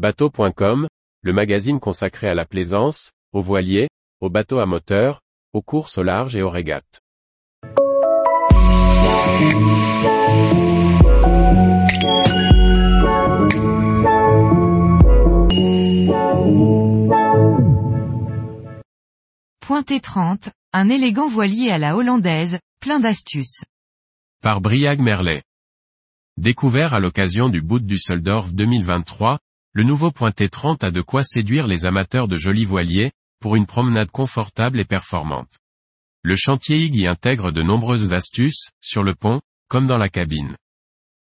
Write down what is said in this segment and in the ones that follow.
Bateau.com, le magazine consacré à la plaisance, aux voiliers, aux bateaux à moteur, aux courses au large et aux régates. Pointé 30, un élégant voilier à la hollandaise, plein d'astuces. Par Briag Merlet. Découvert à l'occasion du Boot du Soldorf 2023, le nouveau Pointé 30 a de quoi séduire les amateurs de jolis voiliers, pour une promenade confortable et performante. Le chantier IG y intègre de nombreuses astuces, sur le pont, comme dans la cabine.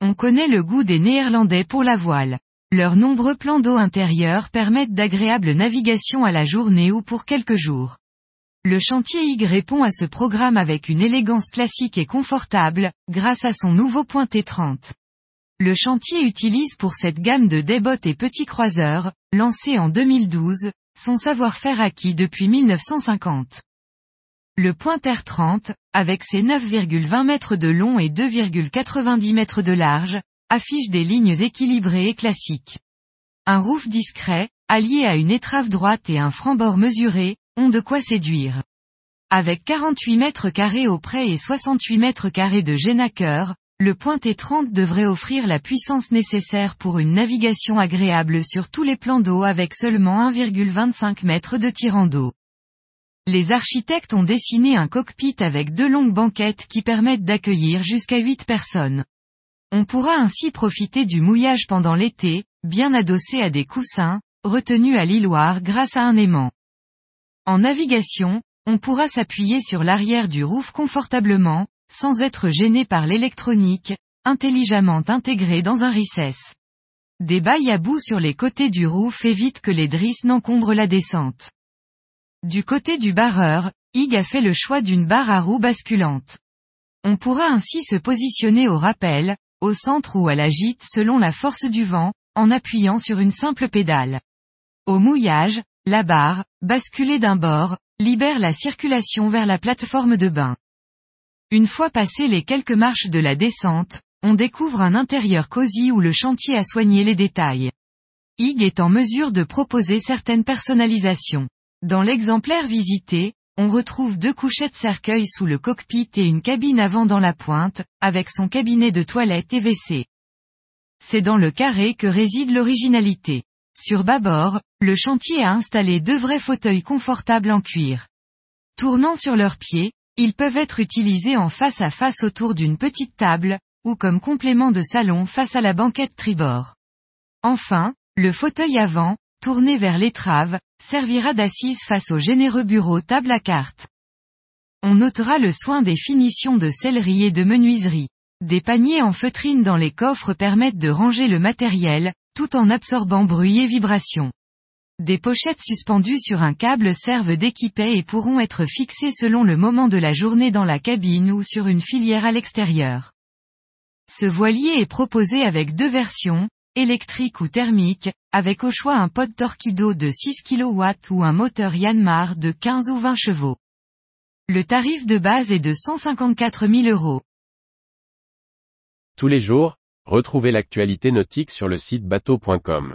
On connaît le goût des Néerlandais pour la voile. Leurs nombreux plans d'eau intérieurs permettent d'agréables navigations à la journée ou pour quelques jours. Le chantier IG répond à ce programme avec une élégance classique et confortable, grâce à son nouveau pointé 30. Le chantier utilise pour cette gamme de débottes et petits croiseurs, lancé en 2012, son savoir-faire acquis depuis 1950. Le Pointer 30, avec ses 9,20 mètres de long et 2,90 mètres de large, affiche des lignes équilibrées et classiques. Un roof discret, allié à une étrave droite et un franc-bord mesuré, ont de quoi séduire. Avec 48 mètres carrés au près et 68 mètres carrés de génaqueur, le pointé 30 devrait offrir la puissance nécessaire pour une navigation agréable sur tous les plans d'eau avec seulement 1,25 mètres de tirant d'eau. Les architectes ont dessiné un cockpit avec deux longues banquettes qui permettent d'accueillir jusqu'à 8 personnes. On pourra ainsi profiter du mouillage pendant l'été, bien adossé à des coussins, retenus à l'îloir grâce à un aimant. En navigation, on pourra s'appuyer sur l'arrière du roof confortablement, sans être gêné par l'électronique, intelligemment intégrée dans un recess. Des bails à bout sur les côtés du roof évitent que les drisses n'encombrent la descente. Du côté du barreur, IG a fait le choix d'une barre à roue basculante. On pourra ainsi se positionner au rappel, au centre ou à la gîte selon la force du vent, en appuyant sur une simple pédale. Au mouillage, la barre, basculée d'un bord, libère la circulation vers la plateforme de bain. Une fois passées les quelques marches de la descente, on découvre un intérieur cosy où le chantier a soigné les détails. IG est en mesure de proposer certaines personnalisations. Dans l'exemplaire visité, on retrouve deux couchettes cercueil sous le cockpit et une cabine avant dans la pointe, avec son cabinet de toilette et WC. C'est dans le carré que réside l'originalité. Sur bâbord, le chantier a installé deux vrais fauteuils confortables en cuir. Tournant sur leurs pieds, ils peuvent être utilisés en face à face autour d'une petite table, ou comme complément de salon face à la banquette tribord. Enfin, le fauteuil avant, tourné vers l'étrave, servira d'assise face au généreux bureau table à cartes. On notera le soin des finitions de sellerie et de menuiserie. Des paniers en feutrine dans les coffres permettent de ranger le matériel, tout en absorbant bruit et vibration. Des pochettes suspendues sur un câble servent d'équipet et pourront être fixées selon le moment de la journée dans la cabine ou sur une filière à l'extérieur. Ce voilier est proposé avec deux versions, électrique ou thermique, avec au choix un pod Torquido de 6 kW ou un moteur Yanmar de 15 ou 20 chevaux. Le tarif de base est de 154 000 euros. Tous les jours, Retrouvez l'actualité nautique sur le site bateau.com.